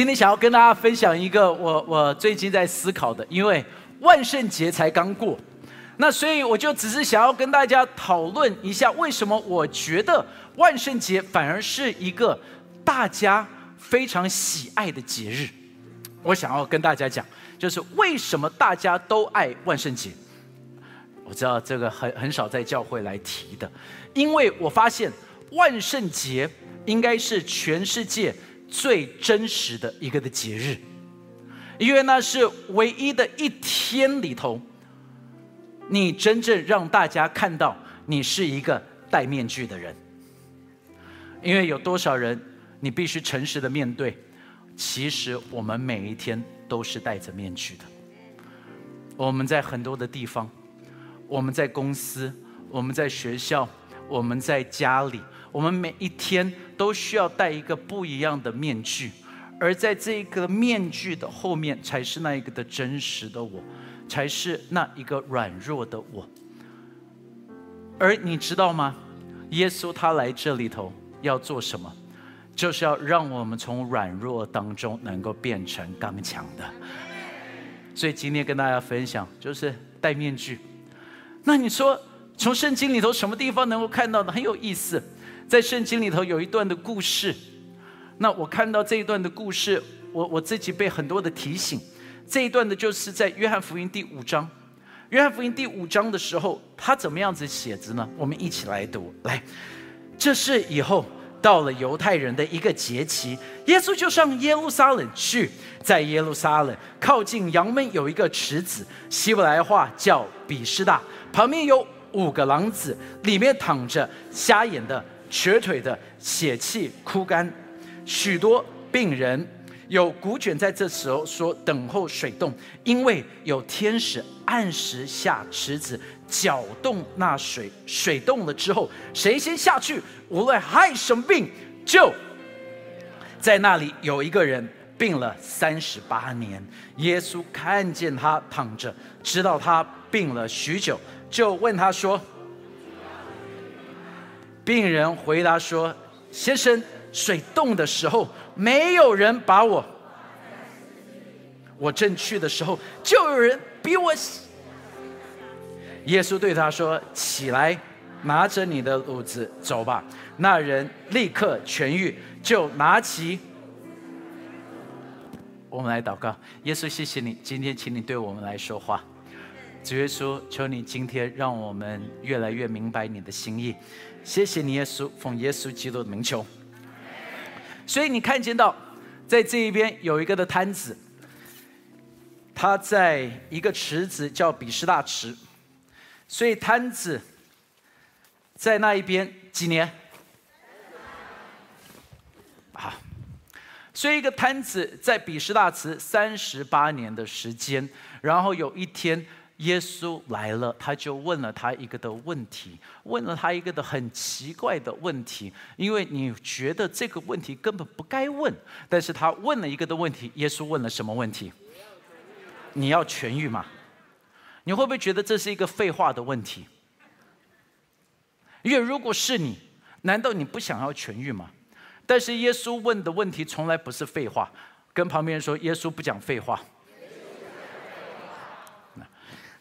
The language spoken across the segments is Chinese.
今天想要跟大家分享一个我我最近在思考的，因为万圣节才刚过，那所以我就只是想要跟大家讨论一下，为什么我觉得万圣节反而是一个大家非常喜爱的节日。我想要跟大家讲，就是为什么大家都爱万圣节。我知道这个很很少在教会来提的，因为我发现万圣节应该是全世界最真实的一个的节日，因为那是唯一的一天里头，你真正让大家看到你是一个戴面具的人。因为有多少人，你必须诚实的面对，其实我们每一天都是戴着面具的。我们在很多的地方。我们在公司，我们在学校，我们在家里，我们每一天都需要戴一个不一样的面具，而在这一个面具的后面，才是那一个的真实的我，才是那一个软弱的我。而你知道吗？耶稣他来这里头要做什么？就是要让我们从软弱当中能够变成刚强的。所以今天跟大家分享，就是戴面具。那你说，从圣经里头什么地方能够看到的很有意思？在圣经里头有一段的故事。那我看到这一段的故事，我我自己被很多的提醒。这一段的就是在约翰福音第五章。约翰福音第五章的时候，他怎么样子写着呢？我们一起来读。来，这是以后到了犹太人的一个节期，耶稣就上耶路撒冷去。在耶路撒冷靠近羊门有一个池子，希伯来话叫比斯大。旁边有五个廊子，里面躺着瞎眼的、瘸腿的、血气枯干，许多病人。有古卷在这时候说等候水动，因为有天使按时下池子搅动那水，水动了之后，谁先下去，无论害什么病，就在那里有一个人病了三十八年。耶稣看见他躺着，知道他病了许久。就问他说：“病人回答说，先生，水冻的时候，没有人把我。我正去的时候，就有人比我。”耶稣对他说：“起来，拿着你的褥子走吧。”那人立刻痊愈，就拿起。我们来祷告，耶稣，谢谢你，今天请你对我们来说话。主耶稣，求你今天让我们越来越明白你的心意。谢谢你，耶稣，奉耶稣基督的名求。所以你看见到，在这一边有一个的摊子，他在一个池子叫比什大池。所以摊子在那一边几年？啊，所以一个摊子在比什大池三十八年的时间，然后有一天。耶稣来了，他就问了他一个的问题，问了他一个的很奇怪的问题，因为你觉得这个问题根本不该问，但是他问了一个的问题。耶稣问了什么问题？你要痊愈吗？你会不会觉得这是一个废话的问题？因为如果是你，难道你不想要痊愈吗？但是耶稣问的问题从来不是废话，跟旁边人说，耶稣不讲废话。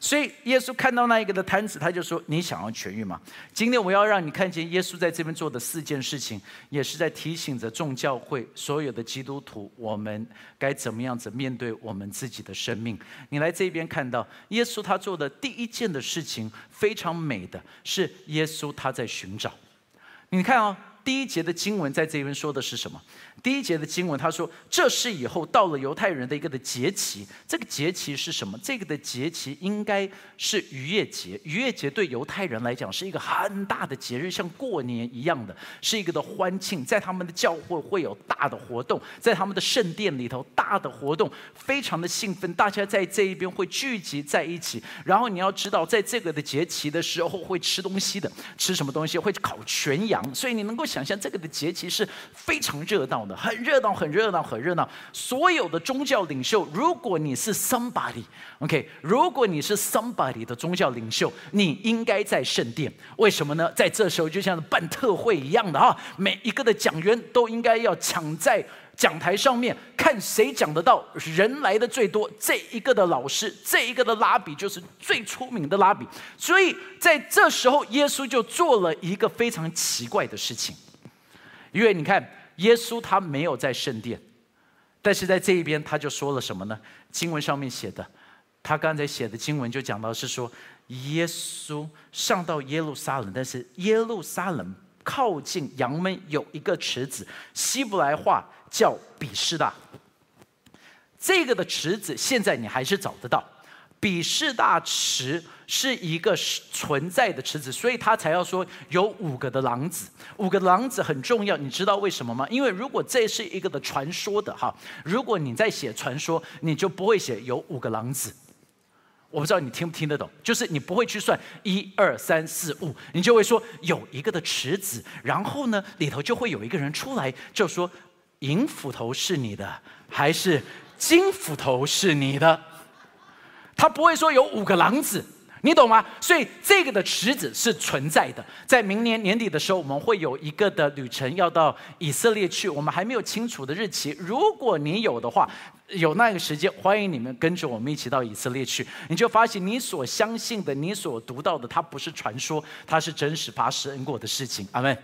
所以耶稣看到那一个的摊子，他就说：“你想要痊愈吗？”今天我要让你看见耶稣在这边做的四件事情，也是在提醒着众教会所有的基督徒，我们该怎么样子面对我们自己的生命。你来这边看到耶稣他做的第一件的事情，非常美的是耶稣他在寻找。你看哦，第一节的经文在这边说的是什么？第一节的经文，他说：“这是以后到了犹太人的一个的节期。这个节期是什么？这个的节期应该是逾越节。逾越节对犹太人来讲是一个很大的节日，像过年一样的，是一个的欢庆。在他们的教会会有大的活动，在他们的圣殿里头大的活动，非常的兴奋。大家在这一边会聚集在一起。然后你要知道，在这个的节期的时候会吃东西的，吃什么东西？会烤全羊。所以你能够想象这个的节期是非常热闹的。”很热闹，很热闹，很热闹。所有的宗教领袖，如果你是 somebody，OK，如果你是 somebody 的宗教领袖，你应该在圣殿。为什么呢？在这时候就像办特会一样的啊，每一个的讲员都应该要抢在讲台上面看谁讲得到，人来的最多，这一个的老师，这一个的拉比就是最出名的拉比。所以在这时候，耶稣就做了一个非常奇怪的事情，因为你看，耶稣他没有在圣殿，但是在这一边他就说了什么呢？经文上面写的，他刚才写的经文就讲到是说，耶稣上到耶路撒冷，但是耶路撒冷靠近羊门有一个池子，希伯来话。叫比士大，这个的池子现在你还是找得到。比士大池是一个是存在的池子，所以他才要说有五个的狼子。五个狼子很重要，你知道为什么吗？因为如果这是一个的传说的哈，如果你在写传说，你就不会写有五个狼子。我不知道你听不听得懂，就是你不会去算一二三四五，你就会说有一个的池子，然后呢里头就会有一个人出来，就说。银斧头是你的，还是金斧头是你的？他不会说有五个狼子，你懂吗？所以这个的池子是存在的。在明年年底的时候，我们会有一个的旅程要到以色列去，我们还没有清楚的日期。如果你有的话，有那个时间，欢迎你们跟着我们一起到以色列去。你就发现你所相信的、你所读到的，它不是传说，它是真实发生过的事情。阿门。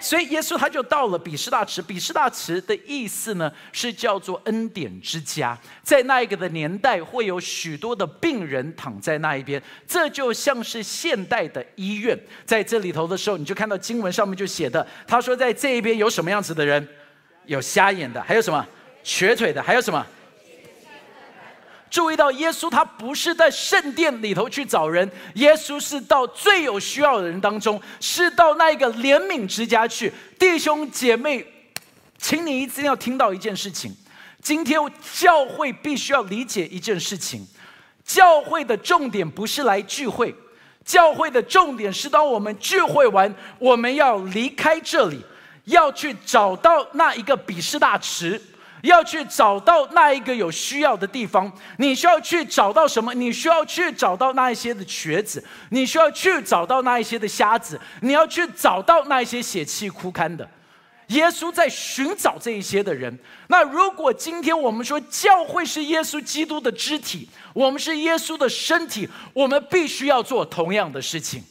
所以耶稣他就到了比士大池。比士大池的意思呢，是叫做恩典之家。在那一个的年代，会有许多的病人躺在那一边，这就像是现代的医院。在这里头的时候，你就看到经文上面就写的，他说在这一边有什么样子的人？有瞎眼的，还有什么瘸腿的，还有什么？注意到耶稣他不是在圣殿里头去找人，耶稣是到最有需要的人当中，是到那一个怜悯之家去。弟兄姐妹，请你一定要听到一件事情：今天教会必须要理解一件事情，教会的重点不是来聚会，教会的重点是当我们聚会完，我们要离开这里，要去找到那一个比士大池。要去找到那一个有需要的地方，你需要去找到什么？你需要去找到那一些的瘸子，你需要去找到那一些的瞎子，你要去找到那一些血气枯干的。耶稣在寻找这一些的人。那如果今天我们说教会是耶稣基督的肢体，我们是耶稣的身体，我们必须要做同样的事情。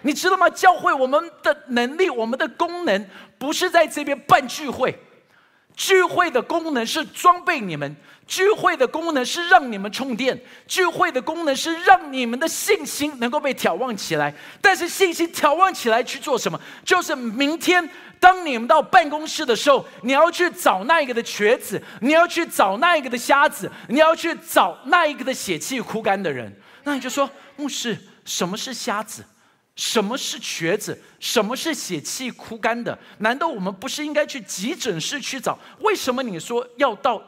你知道吗？教会我们的能力，我们的功能，不是在这边办聚会。聚会的功能是装备你们，聚会的功能是让你们充电，聚会的功能是让你们的信心能够被眺望起来。但是信心眺望起来去做什么？就是明天当你们到办公室的时候，你要去找那一个的瘸子，你要去找那一个的瞎子，你要去找那一个的血气枯干的人。那你就说，牧师，什么是瞎子？什么是瘸子？什么是血气枯干的？难道我们不是应该去急诊室去找？为什么你说要到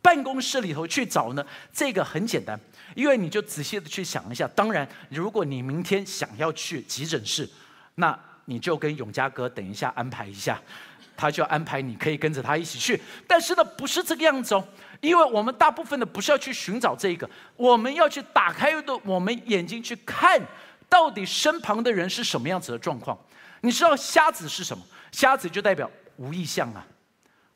办公室里头去找呢？这个很简单，因为你就仔细的去想一下。当然，如果你明天想要去急诊室，那你就跟永嘉哥等一下安排一下，他就安排你可以跟着他一起去。但是呢，不是这个样子哦，因为我们大部分的不是要去寻找这个，我们要去打开的我们眼睛去看。到底身旁的人是什么样子的状况？你知道瞎子是什么？瞎子就代表无意向啊，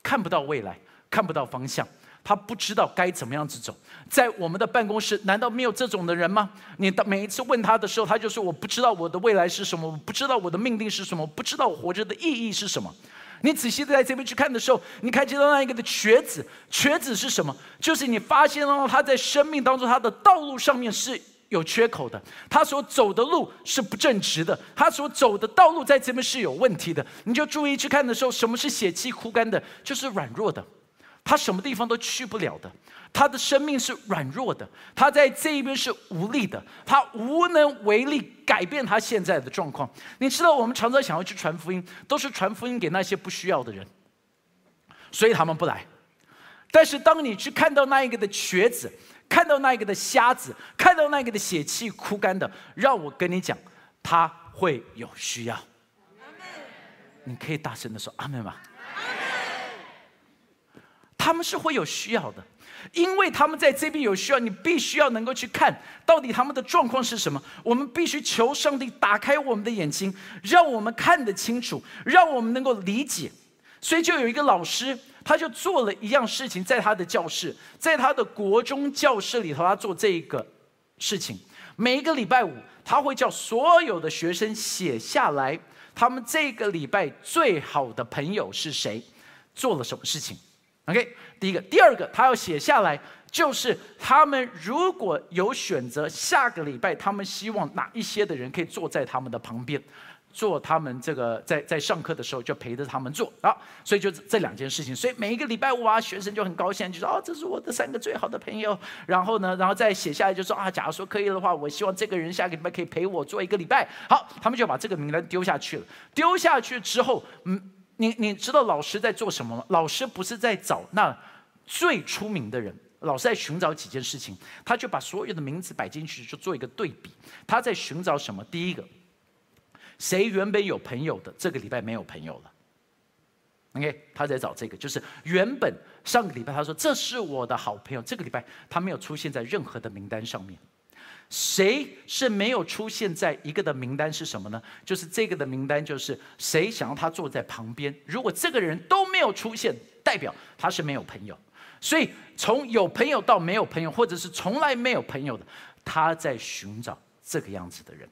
看不到未来，看不到方向，他不知道该怎么样子走。在我们的办公室，难道没有这种的人吗？你的每一次问他的时候，他就说：“我不知道我的未来是什么，我不知道我的命定是什么，不知道我活着的意义是什么。”你仔细的在这边去看的时候，你看见到那一个的瘸子，瘸子是什么？就是你发现到他在生命当中，他的道路上面是。有缺口的，他所走的路是不正直的，他所走的道路在这边是有问题的。你就注意去看的时候，什么是血气枯干的？就是软弱的，他什么地方都去不了的，他的生命是软弱的，他在这一边是无力的，他无能为力改变他现在的状况。你知道，我们常常想要去传福音，都是传福音给那些不需要的人，所以他们不来。但是当你去看到那一个的瘸子，看到那个的瞎子，看到那个的血气枯干的，让我跟你讲，他会有需要。你可以大声的说阿门吗？他们是会有需要的，因为他们在这边有需要，你必须要能够去看到底他们的状况是什么。我们必须求上帝打开我们的眼睛，让我们看得清楚，让我们能够理解。所以就有一个老师，他就做了一样事情，在他的教室，在他的国中教室里头，他做这个事情。每一个礼拜五，他会叫所有的学生写下来，他们这个礼拜最好的朋友是谁，做了什么事情。OK，第一个，第二个，他要写下来，就是他们如果有选择，下个礼拜他们希望哪一些的人可以坐在他们的旁边，做他们这个在在上课的时候就陪着他们做啊。所以就这两件事情，所以每一个礼拜五啊，学生就很高兴，就说哦，这是我的三个最好的朋友。然后呢，然后再写下来就说啊，假如说可以的话，我希望这个人下个礼拜可以陪我做一个礼拜。好，他们就把这个名单丢下去了。丢下去之后，嗯。你你知道老师在做什么吗？老师不是在找那最出名的人，老师在寻找几件事情，他就把所有的名字摆进去，就做一个对比。他在寻找什么？第一个，谁原本有朋友的，这个礼拜没有朋友了。OK，他在找这个，就是原本上个礼拜他说这是我的好朋友，这个礼拜他没有出现在任何的名单上面。谁是没有出现在一个的名单是什么呢？就是这个的名单，就是谁想要他坐在旁边。如果这个人都没有出现，代表他是没有朋友。所以从有朋友到没有朋友，或者是从来没有朋友的，他在寻找这个样子的人。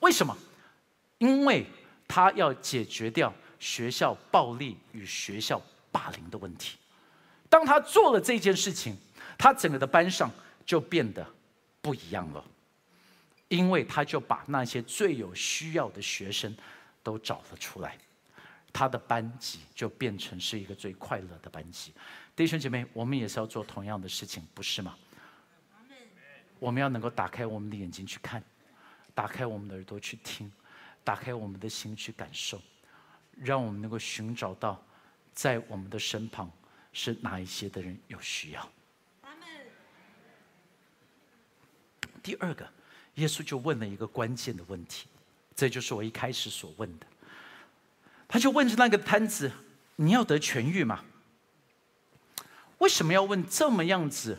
为什么？因为他要解决掉学校暴力与学校霸凌的问题。当他做了这件事情，他整个的班上就变得不一样了。因为他就把那些最有需要的学生都找了出来，他的班级就变成是一个最快乐的班级。弟兄姐妹，我们也是要做同样的事情，不是吗？我们要能够打开我们的眼睛去看，打开我们的耳朵去听，打开我们的心去感受，让我们能够寻找到在我们的身旁是哪一些的人有需要。第二个。耶稣就问了一个关键的问题，这就是我一开始所问的。他就问着那个摊子：“你要得痊愈吗？”为什么要问这么样子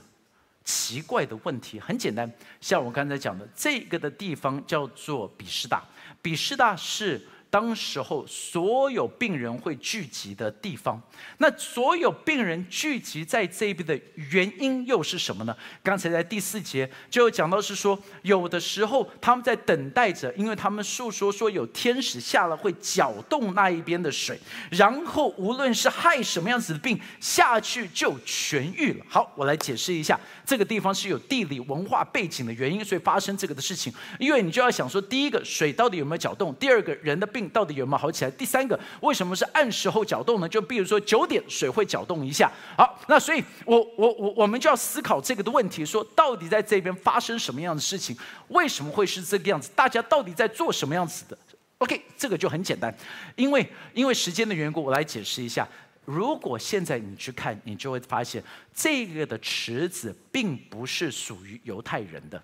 奇怪的问题？很简单，像我刚才讲的，这个的地方叫做比士大，比师大是。当时候所有病人会聚集的地方，那所有病人聚集在这边的原因又是什么呢？刚才在第四节就讲到是说，有的时候他们在等待着，因为他们诉说说有天使下了会搅动那一边的水，然后无论是害什么样子的病下去就痊愈了。好，我来解释一下，这个地方是有地理文化背景的原因，所以发生这个的事情。因为你就要想说，第一个水到底有没有搅动？第二个人的病。到底有没有好起来？第三个，为什么是按时候搅动呢？就比如说九点水会搅动一下。好，那所以，我我我我们就要思考这个的问题：说到底在这边发生什么样的事情？为什么会是这个样子？大家到底在做什么样子的？OK，这个就很简单，因为因为时间的缘故，我来解释一下。如果现在你去看，你就会发现这个的池子并不是属于犹太人的。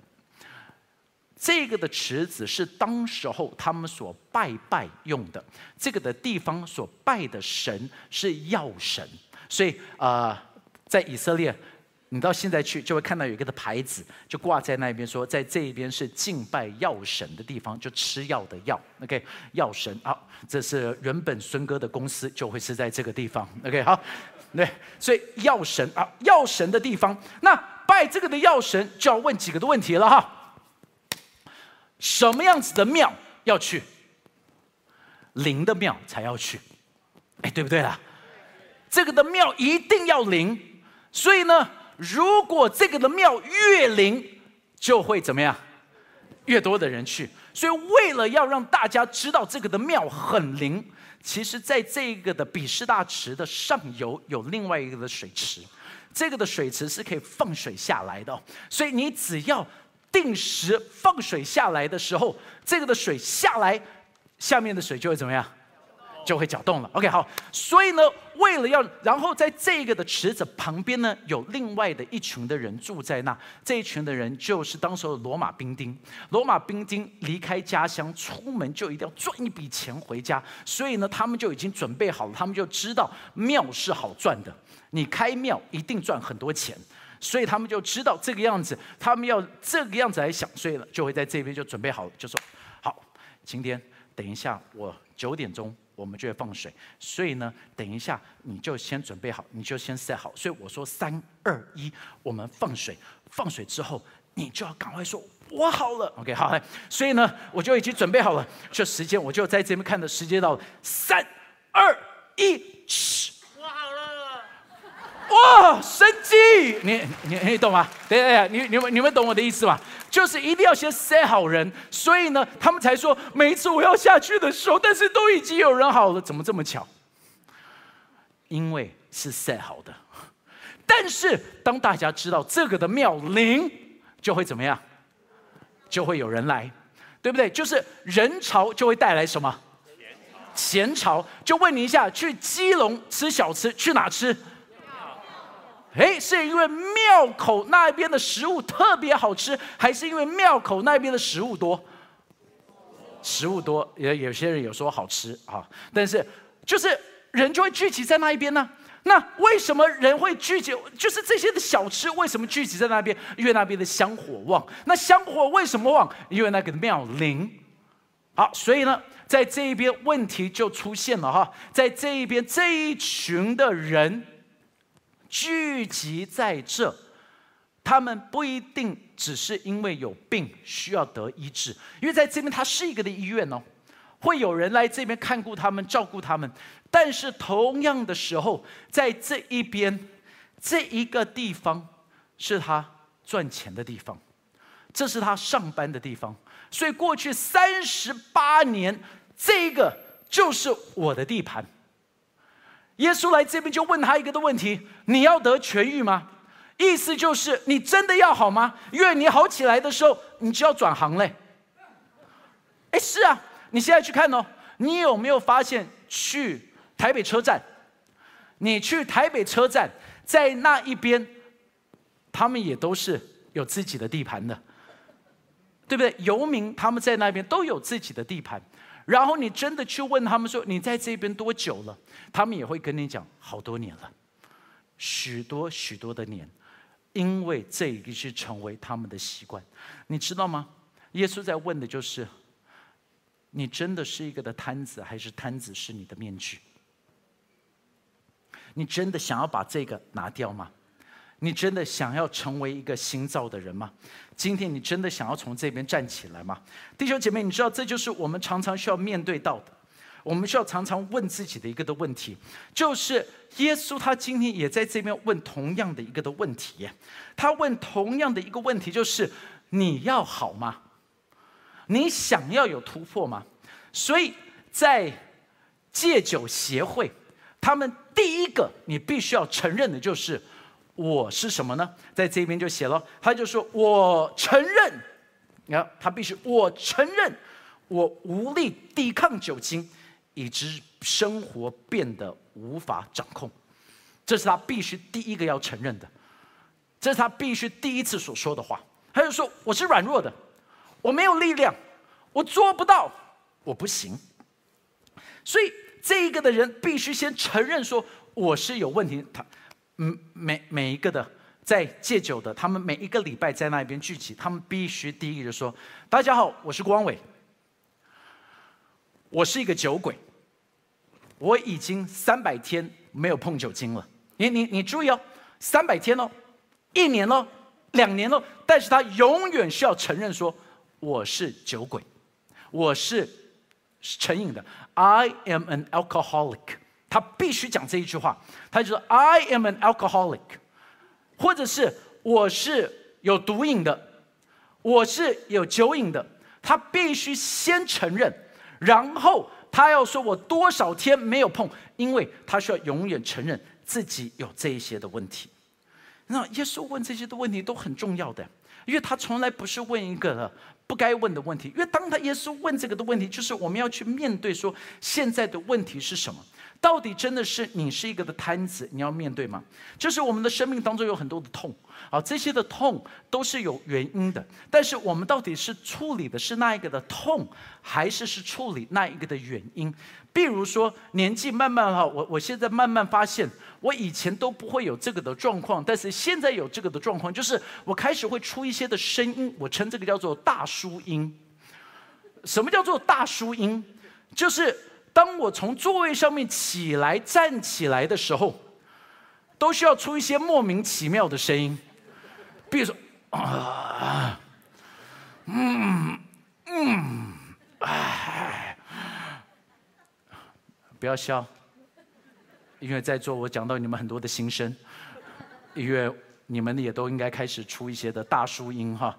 这个的池子是当时候他们所拜拜用的，这个的地方所拜的神是药神，所以啊，在以色列，你到现在去就会看到有一个的牌子，就挂在那边说，在这边是敬拜药神的地方，就吃药的药，OK，药神，好，这是原本孙哥的公司就会是在这个地方，OK，好，对，所以药神啊，药神的地方，那拜这个的药神就要问几个的问题了哈。什么样子的庙要去？灵的庙才要去，哎，对不对啦？这个的庙一定要灵，所以呢，如果这个的庙越灵，就会怎么样？越多的人去。所以为了要让大家知道这个的庙很灵，其实在这个的比士大池的上游有另外一个的水池，这个的水池是可以放水下来的，所以你只要。定时放水下来的时候，这个的水下来，下面的水就会怎么样？就会搅动了。OK，好。所以呢，为了要，然后在这个的池子旁边呢，有另外的一群的人住在那。这一群的人就是当时的罗马兵丁。罗马兵丁离开家乡，出门就一定要赚一笔钱回家。所以呢，他们就已经准备好了，他们就知道庙是好赚的。你开庙一定赚很多钱。所以他们就知道这个样子，他们要这个样子来想，所以了就会在这边就准备好，就说好，今天等一下我九点钟我们就会放水。所以呢，等一下你就先准备好，你就先塞好。所以我说三二一，我们放水。放水之后，你就要赶快说“我好了”。OK，好。所以呢，我就已经准备好了。这时间我就在这边看的时间到三二一，哇，神迹！你你你懂吗？等下，你你们你们懂我的意思吗？就是一定要先塞好人，所以呢，他们才说每一次我要下去的时候，但是都已经有人好了，怎么这么巧？因为是塞好的。但是当大家知道这个的妙灵，就会怎么样？就会有人来，对不对？就是人潮就会带来什么？前潮。就问你一下，去基隆吃小吃，去哪吃？哎，是因为庙口那边的食物特别好吃，还是因为庙口那边的食物多？食物多，也有些人有说好吃啊，但是就是人就会聚集在那一边呢。那为什么人会聚集？就是这些的小吃为什么聚集在那边？因为那边的香火旺。那香火为什么旺？因为那个庙灵。好，所以呢，在这一边问题就出现了哈，在这一边这一群的人。聚集在这，他们不一定只是因为有病需要得医治，因为在这边它是一个的医院哦，会有人来这边看顾他们、照顾他们。但是同样的时候，在这一边这一个地方是他赚钱的地方，这是他上班的地方。所以过去三十八年，这个就是我的地盘。耶稣来这边就问他一个的问题：你要得痊愈吗？意思就是你真的要好吗？因为你好起来的时候，你就要转行嘞。哎，是啊，你现在去看哦，你有没有发现去台北车站？你去台北车站，在那一边，他们也都是有自己的地盘的，对不对？游民他们在那边都有自己的地盘。然后你真的去问他们说你在这边多久了？他们也会跟你讲好多年了，许多许多的年，因为这一个是成为他们的习惯，你知道吗？耶稣在问的就是：你真的是一个的摊子，还是摊子是你的面具？你真的想要把这个拿掉吗？你真的想要成为一个新造的人吗？今天你真的想要从这边站起来吗？弟兄姐妹，你知道这就是我们常常需要面对到的，我们需要常常问自己的一个的问题，就是耶稣他今天也在这边问同样的一个的问题，他问同样的一个问题，就是你要好吗？你想要有突破吗？所以在戒酒协会，他们第一个你必须要承认的就是。我是什么呢？在这边就写了，他就说：“我承认，你看他必须，我承认我无力抵抗酒精，以致生活变得无法掌控。”这是他必须第一个要承认的，这是他必须第一次所说的话。他就说：“我是软弱的，我没有力量，我做不到，我不行。”所以这一个的人必须先承认说我是有问题。他。嗯，每每一个的在戒酒的，他们每一个礼拜在那边聚集，他们必须第一个就说：“大家好，我是光伟，我是一个酒鬼，我已经三百天没有碰酒精了。你你你注意哦，三百天哦，一年哦，两年哦，但是他永远需要承认说我是酒鬼，我是成瘾的，I am an alcoholic。”他必须讲这一句话，他就说：“I am an alcoholic，或者是我是有毒瘾的，我是有酒瘾的。”他必须先承认，然后他要说我多少天没有碰，因为他需要永远承认自己有这一些的问题。那耶稣问这些的问题都很重要的，因为他从来不是问一个不该问的问题，因为当他耶稣问这个的问题，就是我们要去面对说现在的问题是什么。到底真的是你是一个的摊子，你要面对吗？就是我们的生命当中有很多的痛，啊，这些的痛都是有原因的。但是我们到底是处理的是那一个的痛，还是是处理那一个的原因？比如说年纪慢慢哈，我我现在慢慢发现，我以前都不会有这个的状况，但是现在有这个的状况，就是我开始会出一些的声音，我称这个叫做大叔音。什么叫做大叔音？就是。当我从座位上面起来站起来的时候，都需要出一些莫名其妙的声音，比如说啊，嗯嗯，不要笑，因为在座我讲到你们很多的心声，因为你们也都应该开始出一些的大叔音哈。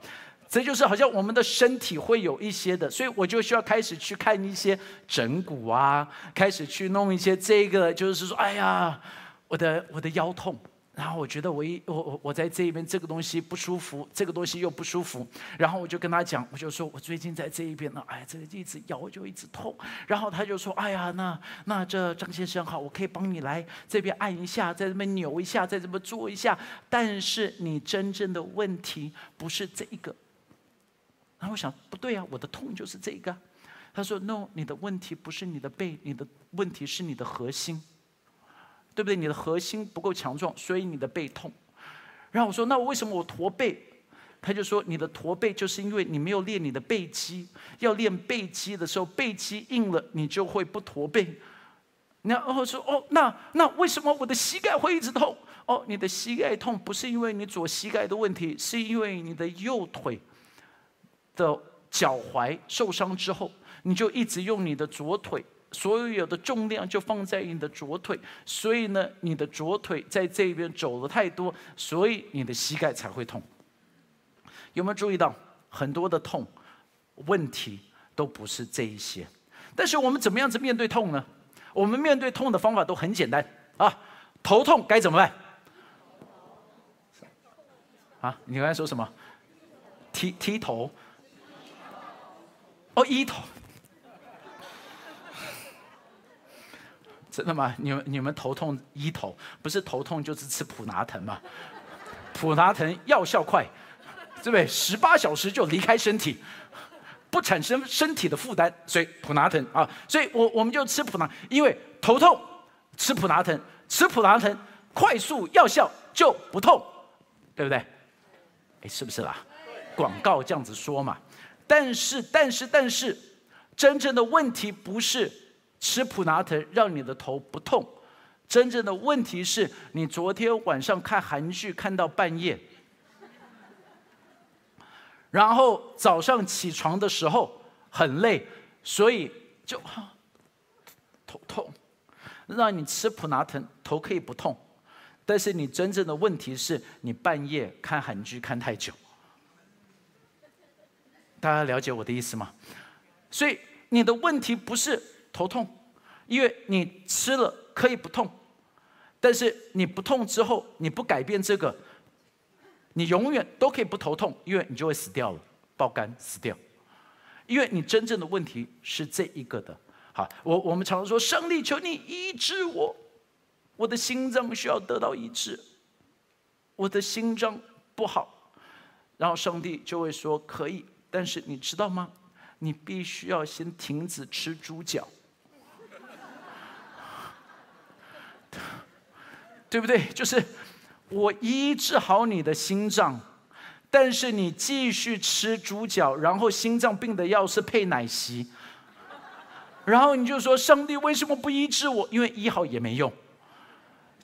这就是好像我们的身体会有一些的，所以我就需要开始去看一些整骨啊，开始去弄一些这个，就是说，哎呀，我的我的腰痛，然后我觉得我一我我我在这边这个东西不舒服，这个东西又不舒服，然后我就跟他讲，我就说我最近在这一边呢，哎，这个一直腰就一直痛，然后他就说，哎呀，那那这张先生好，我可以帮你来这边按一下，在这边扭一下，在这边做一下，但是你真正的问题不是这一个。然后我想，不对啊，我的痛就是这个。他说：“No，你的问题不是你的背，你的问题是你的核心，对不对？你的核心不够强壮，所以你的背痛。”然后我说：“那我为什么我驼背？”他就说：“你的驼背就是因为你没有练你的背肌。要练背肌的时候，背肌硬了，你就会不驼背。”然后说：“哦，那那为什么我的膝盖会一直痛？哦，你的膝盖痛不是因为你左膝盖的问题，是因为你的右腿。”的脚踝受伤之后，你就一直用你的左腿，所有的重量就放在你的左腿，所以呢，你的左腿在这边走的太多，所以你的膝盖才会痛。有没有注意到很多的痛问题都不是这一些？但是我们怎么样子面对痛呢？我们面对痛的方法都很简单啊，头痛该怎么办？啊，你刚才说什么？剃剃头？哦，一头，真的吗？你们你们头痛一头，不是头痛就是吃普拿疼吗？普拿疼药效快，对不对？十八小时就离开身体，不产生身体的负担，所以普拿疼啊，所以我我们就吃普拿，因为头痛吃普拿疼，吃普拿疼快速药效就不痛，对不对？哎，是不是啦？广告这样子说嘛。但是，但是，但是，真正的问题不是吃普拿疼让你的头不痛，真正的问题是你昨天晚上看韩剧看到半夜，然后早上起床的时候很累，所以就头痛，让你吃普拿疼头可以不痛，但是你真正的问题是你半夜看韩剧看太久。大家了解我的意思吗？所以你的问题不是头痛，因为你吃了可以不痛，但是你不痛之后，你不改变这个，你永远都可以不头痛，因为你就会死掉了，爆肝死掉。因为你真正的问题是这一个的。好，我我们常常说，上帝求你医治我，我的心脏需要得到医治，我的心脏不好，然后上帝就会说可以。但是你知道吗？你必须要先停止吃猪脚，对不对？就是我医治好你的心脏，但是你继续吃猪脚，然后心脏病的药是配奶昔，然后你就说上帝为什么不医治我？因为医好也没用，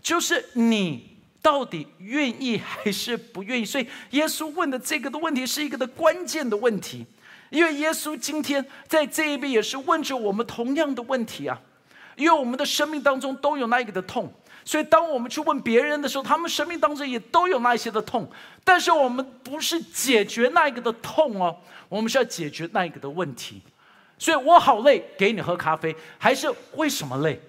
就是你。到底愿意还是不愿意？所以耶稣问的这个的问题是一个的关键的问题，因为耶稣今天在这一边也是问着我们同样的问题啊。因为我们的生命当中都有那一个的痛，所以当我们去问别人的时候，他们生命当中也都有那一些的痛。但是我们不是解决那一个的痛哦，我们是要解决那一个的问题。所以我好累，给你喝咖啡，还是为什么累？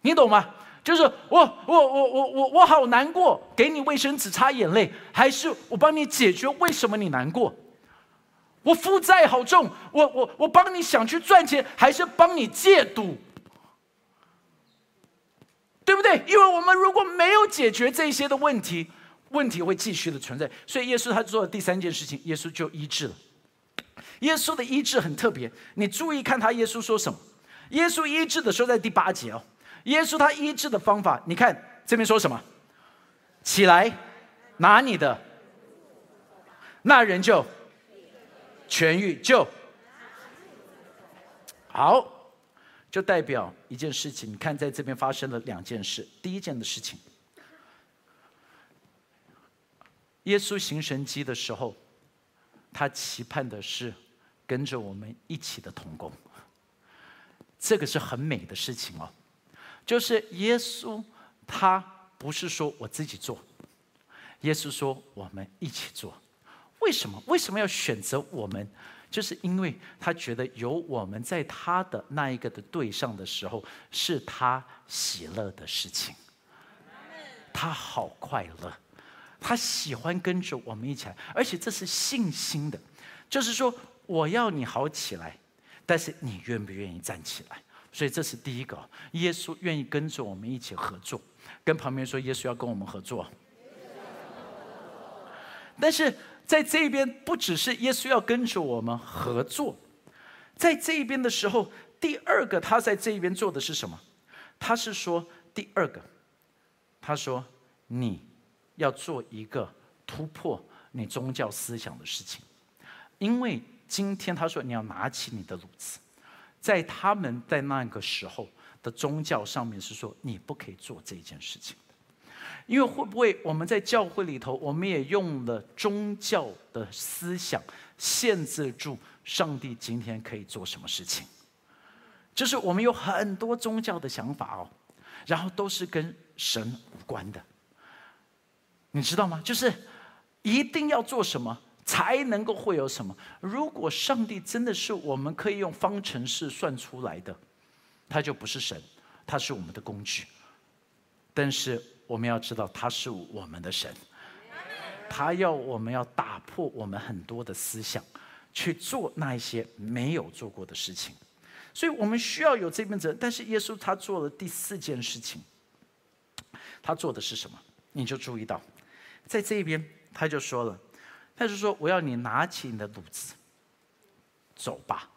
你懂吗？就是我我我我我我好难过，给你卫生纸擦眼泪，还是我帮你解决为什么你难过？我负债好重，我我我帮你想去赚钱，还是帮你戒赌？对不对？因为我们如果没有解决这些的问题，问题会继续的存在。所以耶稣他做的第三件事情，耶稣就医治了。耶稣的医治很特别，你注意看他耶稣说什么？耶稣医治的时候在第八节哦。耶稣他医治的方法，你看这边说什么？起来，拿你的，那人就痊愈，就好，就代表一件事情。你看，在这边发生了两件事。第一件的事情，耶稣行神迹的时候，他期盼的是跟着我们一起的同工。这个是很美的事情哦，就是耶稣他不是说我自己做，耶稣说我们一起做。为什么？为什么要选择我们？就是因为他觉得有我们在他的那一个的对上的时候，是他喜乐的事情。他好快乐，他喜欢跟着我们一起来，而且这是信心的，就是说我要你好起来，但是你愿不愿意站起来？所以这是第一个，耶稣愿意跟着我们一起合作。跟旁边说，耶稣要跟我们合作。但是。在这边不只是耶稣要跟着我们合作，在这边的时候，第二个他在这边做的是什么？他是说第二个，他说你要做一个突破你宗教思想的事情，因为今天他说你要拿起你的炉子，在他们在那个时候的宗教上面是说你不可以做这件事情。因为会不会我们在教会里头，我们也用了宗教的思想限制住上帝今天可以做什么事情？就是我们有很多宗教的想法哦，然后都是跟神无关的，你知道吗？就是一定要做什么才能够会有什么？如果上帝真的是我们可以用方程式算出来的，他就不是神，他是我们的工具，但是。我们要知道，他是我们的神，他要我们要打破我们很多的思想，去做那一些没有做过的事情，所以我们需要有这份责任。但是耶稣他做了第四件事情，他做的是什么？你就注意到，在这边他就说了，他就说：“我要你拿起你的炉子，走吧，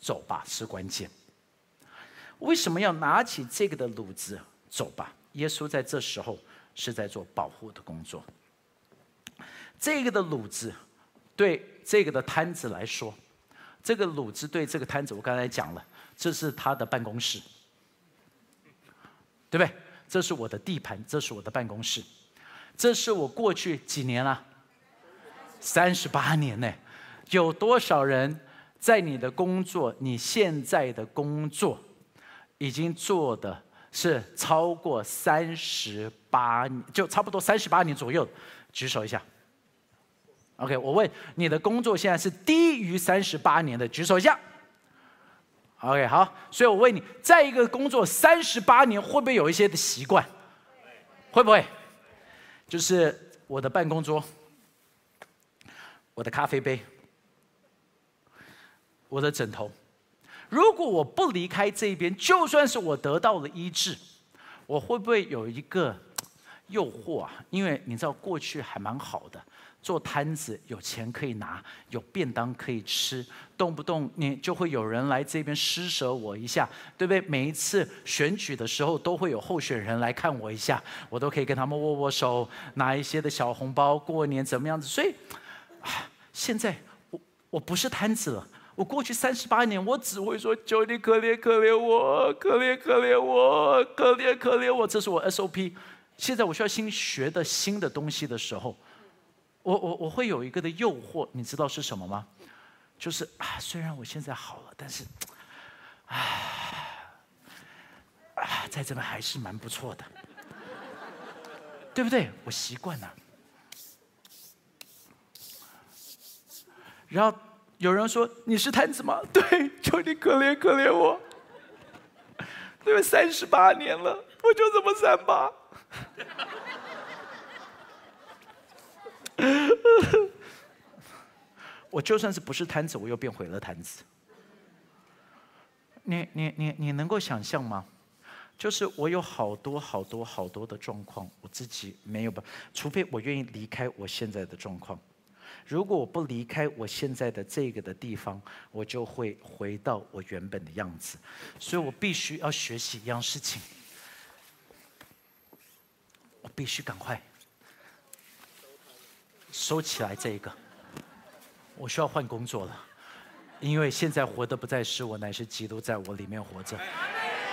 走吧，是关键。为什么要拿起这个的炉子走吧？”耶稣在这时候是在做保护的工作。这个的卤子，对这个的摊子来说，这个卤子对这个摊子，我刚才讲了，这是他的办公室，对不对？这是我的地盘，这是我的办公室，这是我过去几年了，三十八年呢，有多少人在你的工作，你现在的工作已经做的？是超过三十八，就差不多三十八年左右，举手一下。OK，我问你的工作现在是低于三十八年的，举手一下。OK，好，所以我问你，在一个工作三十八年，会不会有一些的习惯？会不会？就是我的办公桌，我的咖啡杯，我的枕头。如果我不离开这边，就算是我得到了医治，我会不会有一个诱惑啊？因为你知道过去还蛮好的，做摊子有钱可以拿，有便当可以吃，动不动你就会有人来这边施舍我一下，对不对？每一次选举的时候都会有候选人来看我一下，我都可以跟他们握握手，拿一些的小红包，过年怎么样子？所以，现在我我不是摊子了。我过去三十八年，我只会说：“求你可怜可怜我，可怜可怜我，可怜可怜我。”这是我 SOP。现在我需要新学的新的东西的时候，我我我会有一个的诱惑，你知道是什么吗？就是啊，虽然我现在好了，但是，啊啊，在这边还是蛮不错的，对不对？我习惯了，然后。有人说你是摊子吗？对，求你可怜可怜我。因为三十八年了，我就这么三八。我就算是不是摊子，我又变回了摊子。你你你你能够想象吗？就是我有好多好多好多的状况，我自己没有吧？除非我愿意离开我现在的状况。如果我不离开我现在的这个的地方，我就会回到我原本的样子，所以我必须要学习一样事情，我必须赶快收起来这一个，我需要换工作了，因为现在活的不再是我，乃是基督在我里面活着。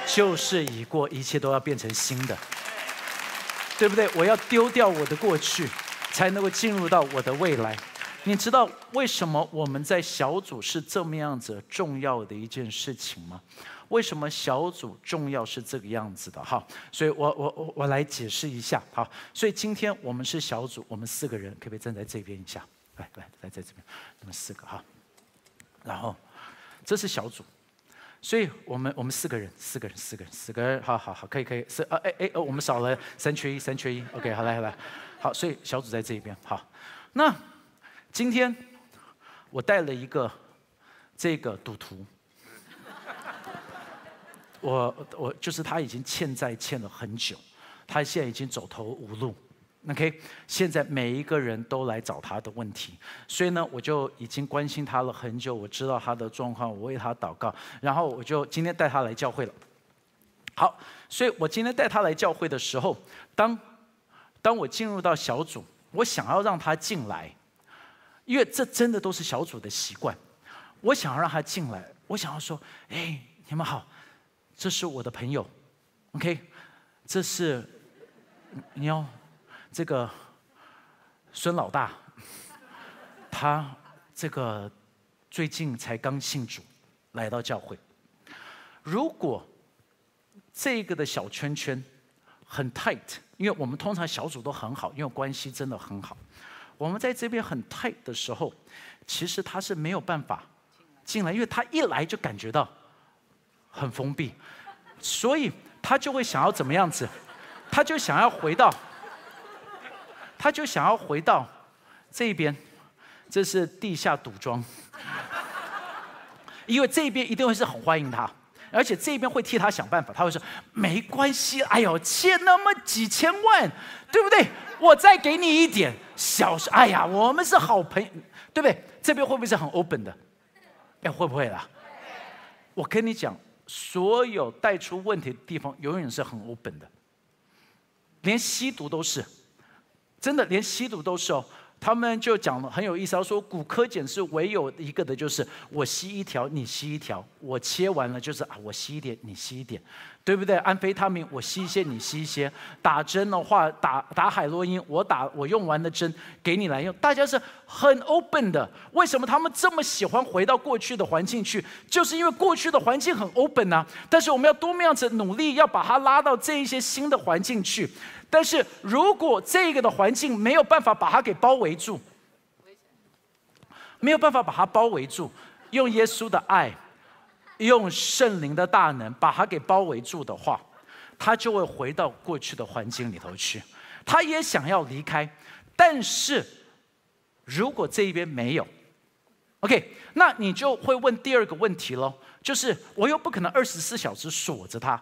旧事已过，一切都要变成新的，对不对？我要丢掉我的过去，才能够进入到我的未来。你知道为什么我们在小组是这么样子重要的一件事情吗？为什么小组重要是这个样子的？哈，所以我我我我来解释一下。好，所以今天我们是小组，我们四个人，可不可以站在这边一下？来来来，在这边，我们四个哈。然后这是小组，所以我们我们四个人，四个人，四个人，四个人，好好好，可以可以，是呃哎哎，我们少了三缺一，三缺一，OK，好来好来，好，所以小组在这一边，好，那。今天我带了一个这个赌徒，我我就是他已经欠债欠了很久，他现在已经走投无路，OK，现在每一个人都来找他的问题，所以呢，我就已经关心他了很久，我知道他的状况，我为他祷告，然后我就今天带他来教会了。好，所以我今天带他来教会的时候，当当我进入到小组，我想要让他进来。因为这真的都是小组的习惯，我想要让他进来，我想要说：“哎，你们好，这是我的朋友，OK，这是你要这个孙老大，他这个最近才刚信主，来到教会。如果这个的小圈圈很 tight，因为我们通常小组都很好，因为关系真的很好。”我们在这边很 tight 的时候，其实他是没有办法进来，因为他一来就感觉到很封闭，所以他就会想要怎么样子？他就想要回到，他就想要回到这边，这是地下赌庄，因为这边一定会是很欢迎他，而且这边会替他想办法，他会说没关系，哎呦，欠那么几千万，对不对？我再给你一点。小事，哎呀，我们是好朋友，对不对？这边会不会是很 open 的？哎，会不会啦？我跟你讲，所有带出问题的地方，永远是很 open 的，连吸毒都是，真的，连吸毒都是哦。他们就讲了很有意思，他说骨科检是唯有一个的，就是我吸一条，你吸一条，我切完了就是啊，我吸一点，你吸一点。对不对？安非他命，我吸一些，你吸一些。打针的话，打打海洛因，我打我用完的针给你来用。大家是很 open 的。为什么他们这么喜欢回到过去的环境去？就是因为过去的环境很 open 呐。但是我们要多么样子努力，要把它拉到这一些新的环境去。但是如果这个的环境没有办法把它给包围住，没有办法把它包围住，用耶稣的爱。用圣灵的大能把他给包围住的话，他就会回到过去的环境里头去。他也想要离开，但是如果这一边没有，OK，那你就会问第二个问题喽，就是我又不可能二十四小时锁着他，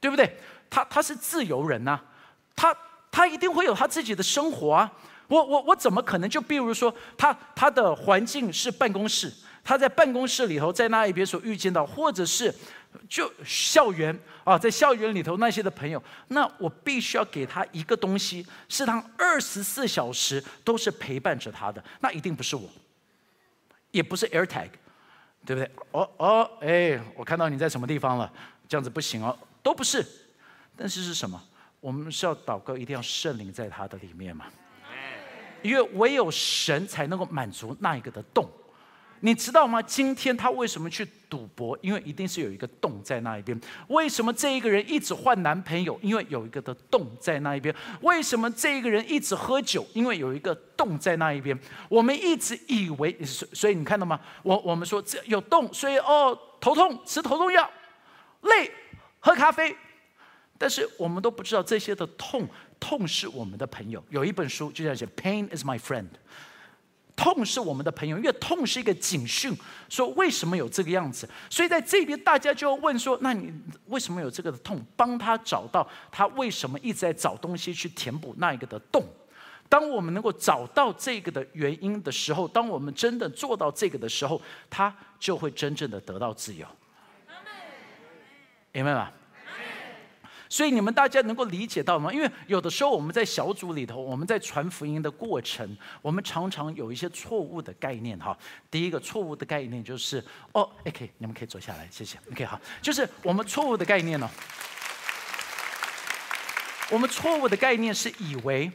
对不对？他他是自由人呐，他他一定会有他自己的生活啊。我我我怎么可能就比如说他他的环境是办公室？他在办公室里头，在那一边所遇见到，或者是就校园啊，在校园里头那些的朋友，那我必须要给他一个东西，是他二十四小时都是陪伴着他的，那一定不是我，也不是 AirTag，对不对？哦哦，哎，我看到你在什么地方了，这样子不行哦，都不是，但是是什么？我们是要祷告，一定要圣灵在他的里面嘛，因为唯有神才能够满足那一个的洞。你知道吗？今天他为什么去赌博？因为一定是有一个洞在那一边。为什么这一个人一直换男朋友？因为有一个的洞在那一边。为什么这一个人一直喝酒？因为有一个洞在那一边。我们一直以为，所以你看到吗？我我们说这有洞，所以哦，头痛吃头痛药，累喝咖啡。但是我们都不知道这些的痛，痛是我们的朋友。有一本书就叫写 “Pain is my friend”。痛是我们的朋友，因为痛是一个警讯，说为什么有这个样子？所以在这边大家就要问说：那你为什么有这个的痛？帮他找到他为什么一直在找东西去填补那一个的洞。当我们能够找到这个的原因的时候，当我们真的做到这个的时候，他就会真正的得到自由。明白吗？所以你们大家能够理解到吗？因为有的时候我们在小组里头，我们在传福音的过程，我们常常有一些错误的概念哈。第一个错误的概念就是哦，OK，你们可以坐下来，谢谢。OK，好，就是我们错误的概念呢。我们错误的概念是以为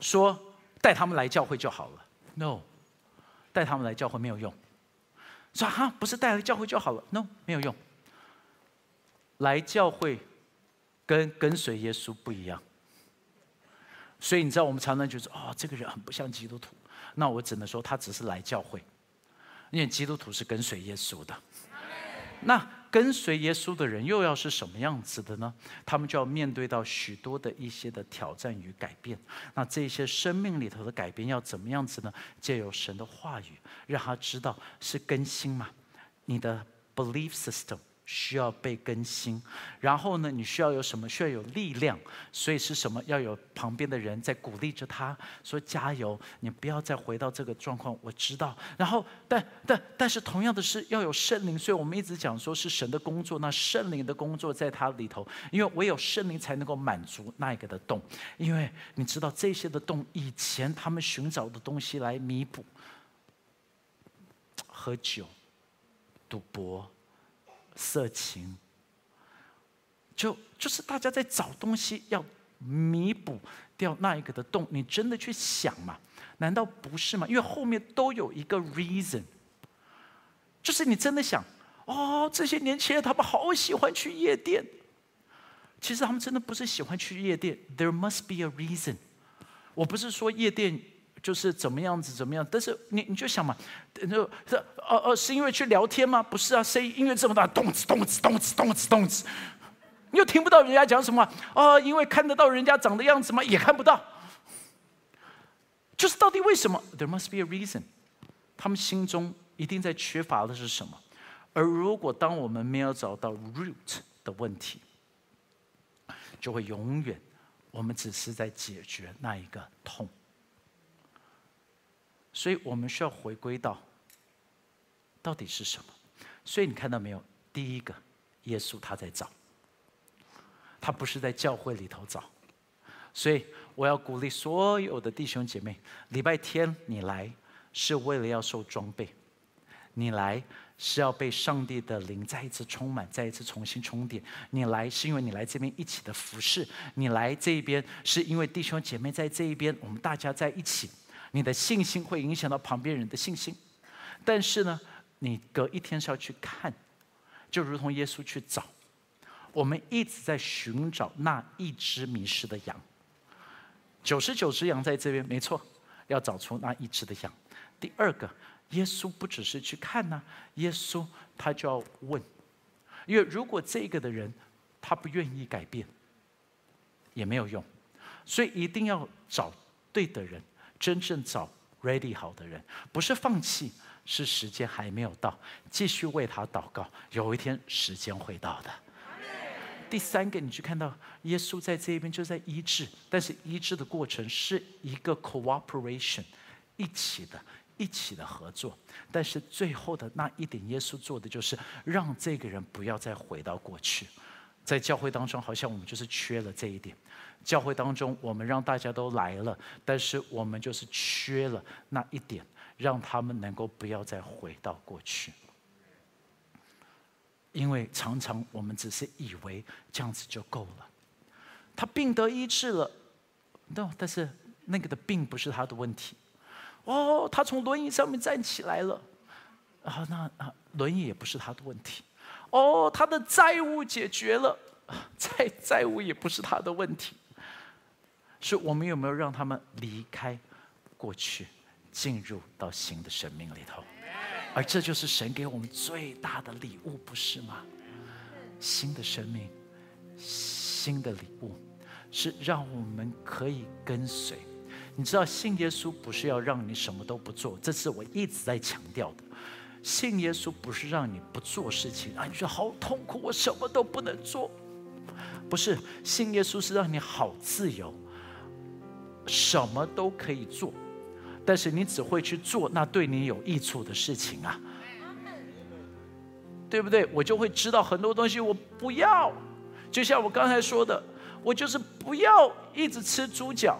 说带他们来教会就好了，No，带他们来教会没有用。说哈，不是带来教会就好了，No，没有用。来教会跟跟随耶稣不一样，所以你知道我们常常觉得哦，这个人很不像基督徒。那我只能说他只是来教会，因为基督徒是跟随耶稣的。那。跟随耶稣的人又要是什么样子的呢？他们就要面对到许多的一些的挑战与改变。那这些生命里头的改变要怎么样子呢？借由神的话语，让他知道是更新嘛，你的 belief system。需要被更新，然后呢？你需要有什么？需要有力量，所以是什么？要有旁边的人在鼓励着他，说加油，你不要再回到这个状况。我知道。然后，但但但是，同样的是要有圣灵，所以我们一直讲说是神的工作。那圣灵的工作在他里头，因为唯有圣灵才能够满足那一个的洞。因为你知道这些的洞，以前他们寻找的东西来弥补，喝酒、赌博。色情，就就是大家在找东西，要弥补掉那一个的洞。你真的去想嘛？难道不是吗？因为后面都有一个 reason，就是你真的想，哦，这些年轻人他们好喜欢去夜店。其实他们真的不是喜欢去夜店，there must be a reason。我不是说夜店。就是怎么样子怎么样，但是你你就想嘛，就这哦哦，是因为去聊天吗？不是啊，声音音乐这么大，动子动子动子动子动子，你又听不到人家讲什么哦，因为看得到人家长的样子吗？也看不到。就是到底为什么？There must be a reason。他们心中一定在缺乏的是什么？而如果当我们没有找到 root 的问题，就会永远我们只是在解决那一个痛。所以我们需要回归到，到底是什么？所以你看到没有？第一个，耶稣他在找，他不是在教会里头找。所以我要鼓励所有的弟兄姐妹，礼拜天你来是为了要受装备，你来是要被上帝的灵再一次充满，再一次重新充电。你来是因为你来这边一起的服侍，你来这一边是因为弟兄姐妹在这一边，我们大家在一起。你的信心会影响到旁边人的信心，但是呢，你隔一天是要去看，就如同耶稣去找，我们一直在寻找那一只迷失的羊。九十九只羊在这边，没错，要找出那一只的羊。第二个，耶稣不只是去看呢，耶稣他就要问，因为如果这个的人他不愿意改变，也没有用，所以一定要找对的人。真正找 ready 好的人，不是放弃，是时间还没有到，继续为他祷告。有一天时间会到的。第三个，你去看到耶稣在这边就在医治，但是医治的过程是一个 cooperation，一起的，一起的合作。但是最后的那一点，耶稣做的就是让这个人不要再回到过去。在教会当中，好像我们就是缺了这一点。教会当中，我们让大家都来了，但是我们就是缺了那一点，让他们能够不要再回到过去。因为常常我们只是以为这样子就够了，他病得医治了，no，但是那个的病不是他的问题。哦，他从轮椅上面站起来了，啊，那啊，轮椅也不是他的问题。哦，他的债务解决了，债债务也不是他的问题。是我们有没有让他们离开过去，进入到新的生命里头？而这就是神给我们最大的礼物，不是吗？新的生命，新的礼物，是让我们可以跟随。你知道，信耶稣不是要让你什么都不做，这是我一直在强调的。信耶稣不是让你不做事情啊，你说好痛苦，我什么都不能做。不是，信耶稣是让你好自由。什么都可以做，但是你只会去做那对你有益处的事情啊，对不对？我就会知道很多东西我不要。就像我刚才说的，我就是不要一直吃猪脚，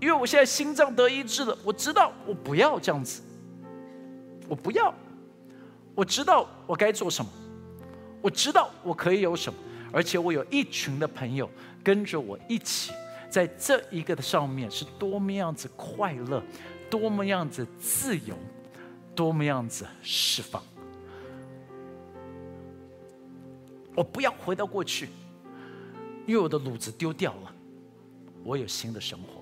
因为我现在心脏得医治了。我知道我不要这样子，我不要，我知道我该做什么，我知道我可以有什么，而且我有一群的朋友跟着我一起，在这一个的上面是多么样子快乐，多么样子自由，多么样子释放。我不要回到过去。因为我的卤子丢掉了，我有新的生活。